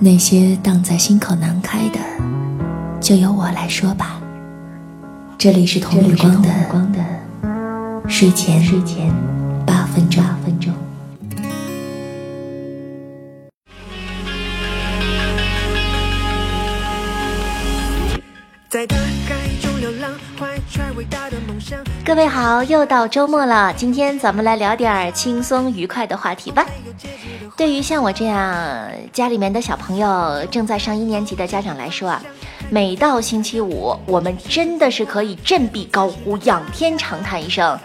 那些荡在心口难开的，就由我来说吧。这里是童光的睡前睡前八分钟。在大海中流浪，怀揣伟大的梦想。各位好，又到周末了，今天咱们来聊点轻松愉快的话题吧。对于像我这样家里面的小朋友正在上一年级的家长来说啊，每到星期五，我们真的是可以振臂高呼，仰天长叹一声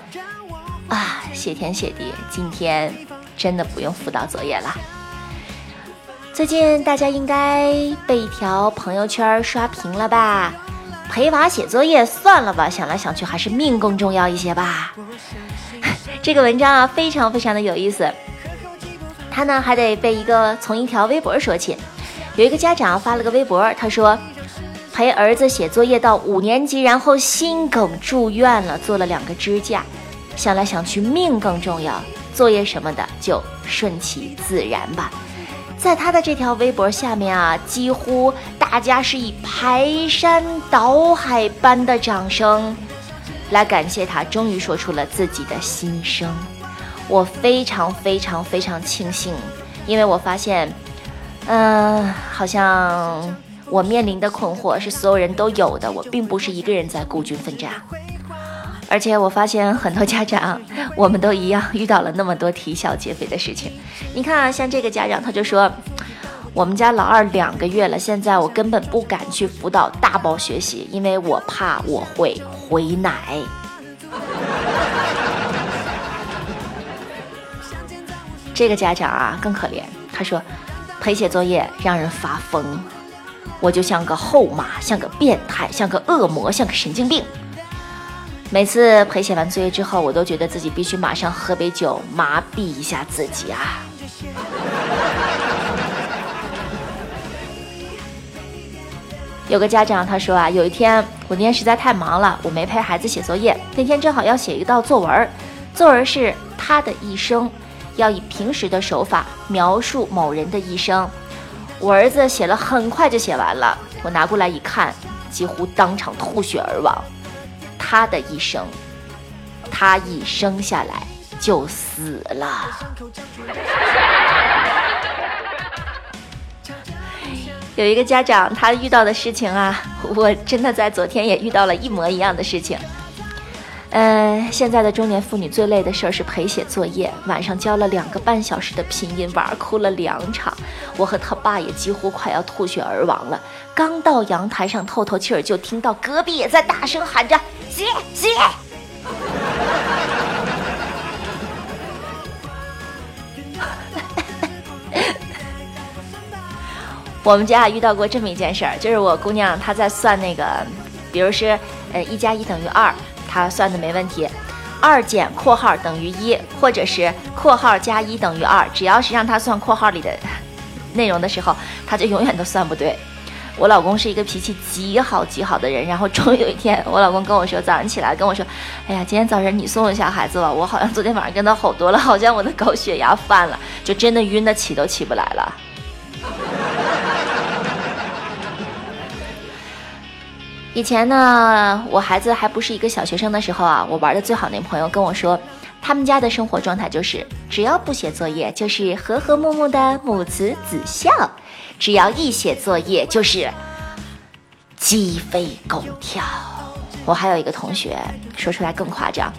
啊！谢天谢地，今天真的不用辅导作业了。最近大家应该被一条朋友圈刷屏了吧？陪娃写作业算了吧，想来想去还是命更重要一些吧。这个文章啊，非常非常的有意思。他呢还得被一个从一条微博说起，有一个家长发了个微博，他说陪儿子写作业到五年级，然后心梗住院了，做了两个支架，想来想去命更重要，作业什么的就顺其自然吧。在他的这条微博下面啊，几乎大家是以排山倒海般的掌声来感谢他，终于说出了自己的心声。我非常非常非常庆幸，因为我发现，嗯，好像我面临的困惑是所有人都有的，我并不是一个人在孤军奋战。而且我发现很多家长，我们都一样遇到了那么多啼笑皆非的事情。你看啊，像这个家长他就说，我们家老二两个月了，现在我根本不敢去辅导大宝学习，因为我怕我会回奶。这个家长啊更可怜，他说陪写作业让人发疯，我就像个后妈，像个变态，像个恶魔，像个神经病。每次陪写完作业之后，我都觉得自己必须马上喝杯酒麻痹一下自己啊。有个家长他说啊，有一天我那天实在太忙了，我没陪孩子写作业。那天正好要写一道作文，作文是他的一生。要以平时的手法描述某人的一生。我儿子写了很快就写完了，我拿过来一看，几乎当场吐血而亡。他的一生，他一生下来就死了。有一个家长，他遇到的事情啊，我真的在昨天也遇到了一模一样的事情。嗯，现在的中年妇女最累的事儿是陪写作业，晚上教了两个半小时的拼音，玩哭了两场。我和他爸也几乎快要吐血而亡了。刚到阳台上透透气儿，就听到隔壁也在大声喊着写写。我们家遇到过这么一件事儿，就是我姑娘她在算那个，比如是呃一加一等于二。他算的没问题，二减括号等于一，或者是括号加一等于二，只要是让他算括号里的内容的时候，他就永远都算不对。我老公是一个脾气极好极好的人，然后终于有一天，我老公跟我说，早上起来跟我说，哎呀，今天早晨你送一下孩子吧，我好像昨天晚上跟他吼多了，好像我的高血压犯了，就真的晕的起都起不来了。以前呢，我孩子还不是一个小学生的时候啊，我玩的最好那朋友跟我说，他们家的生活状态就是，只要不写作业，就是和和睦睦的母慈子孝；只要一写作业，就是鸡飞狗跳。我还有一个同学，说出来更夸张，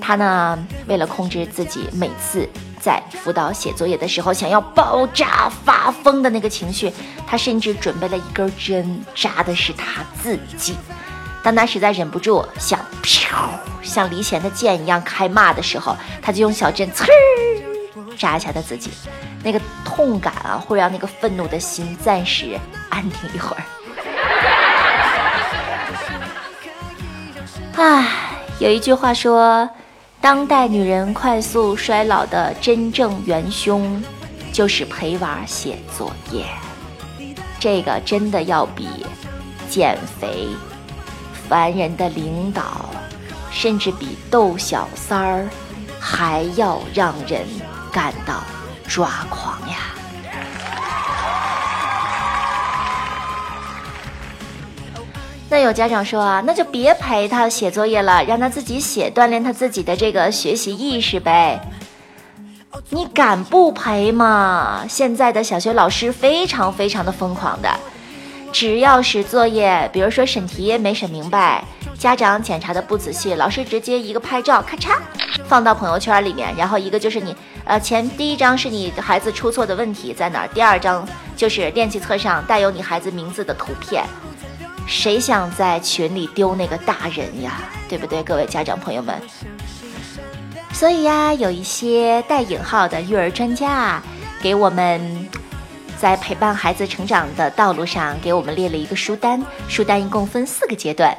他呢，为了控制自己每次。在辅导写作业的时候，想要爆炸发疯的那个情绪，他甚至准备了一根针，扎的是他自己。当他实在忍不住想飘像离弦的箭一样开骂的时候，他就用小针刺扎一下他自己。那个痛感啊，会让那个愤怒的心暂时安定一会儿。唉，有一句话说。当代女人快速衰老的真正元凶，就是陪娃写作业。这个真的要比减肥、烦人的领导，甚至比逗小三儿，还要让人感到抓狂呀！那有家长说啊，那就别陪他写作业了，让他自己写，锻炼他自己的这个学习意识呗。你敢不陪吗？现在的小学老师非常非常的疯狂的，只要是作业，比如说审题没审明白，家长检查的不仔细，老师直接一个拍照，咔嚓放到朋友圈里面，然后一个就是你，呃，前第一张是你孩子出错的问题在哪儿，第二张就是练习册上带有你孩子名字的图片。谁想在群里丢那个大人呀？对不对，各位家长朋友们？所以呀，有一些带引号的育儿专家啊，给我们在陪伴孩子成长的道路上，给我们列了一个书单。书单一共分四个阶段。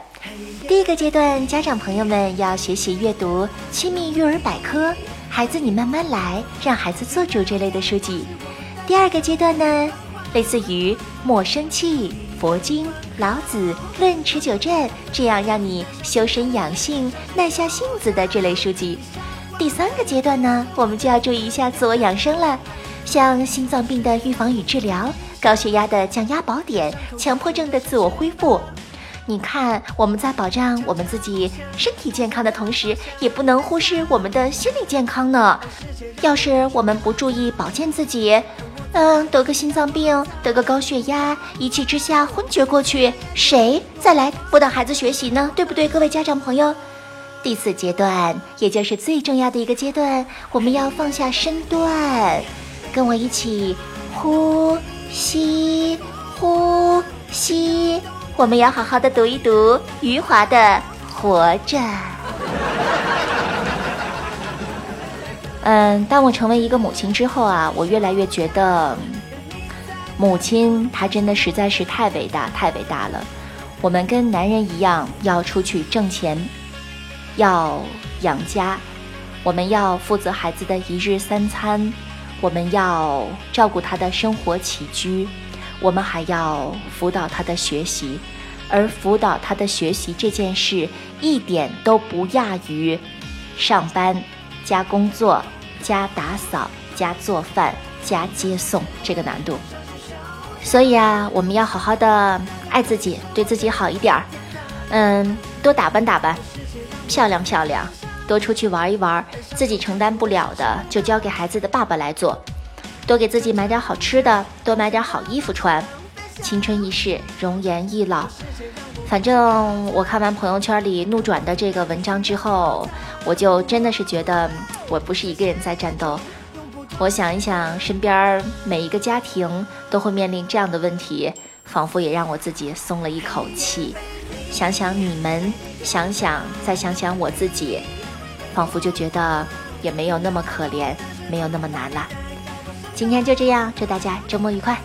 第一个阶段，家长朋友们要学习阅读《亲密育儿百科》，孩子你慢慢来，让孩子做主这类的书籍。第二个阶段呢，类似于《莫生气》《佛经》《老子》《论持久战》这样让你修身养性、耐下性子的这类书籍。第三个阶段呢，我们就要注意一下自我养生了，像心脏病的预防与治疗、高血压的降压宝典、强迫症的自我恢复。你看，我们在保障我们自己身体健康的同时，也不能忽视我们的心理健康呢。要是我们不注意保健自己，嗯，得个心脏病，得个高血压，一气之下昏厥过去，谁再来辅导孩子学习呢？对不对，各位家长朋友？第四阶段，也就是最重要的一个阶段，我们要放下身段，跟我一起呼吸，呼吸。我们要好好的读一读余华的《活着》。嗯，当我成为一个母亲之后啊，我越来越觉得，母亲她真的实在是太伟大，太伟大了。我们跟男人一样，要出去挣钱。要养家，我们要负责孩子的一日三餐，我们要照顾他的生活起居，我们还要辅导他的学习，而辅导他的学习这件事一点都不亚于上班加工作加打扫加做饭加接送这个难度。所以啊，我们要好好的爱自己，对自己好一点儿，嗯，多打扮打扮。漂亮漂亮，多出去玩一玩，自己承担不了的就交给孩子的爸爸来做。多给自己买点好吃的，多买点好衣服穿。青春易逝，容颜易老。反正我看完朋友圈里怒转的这个文章之后，我就真的是觉得我不是一个人在战斗。我想一想，身边每一个家庭都会面临这样的问题，仿佛也让我自己松了一口气。想想你们，想想再想想我自己，仿佛就觉得也没有那么可怜，没有那么难了。今天就这样，祝大家周末愉快。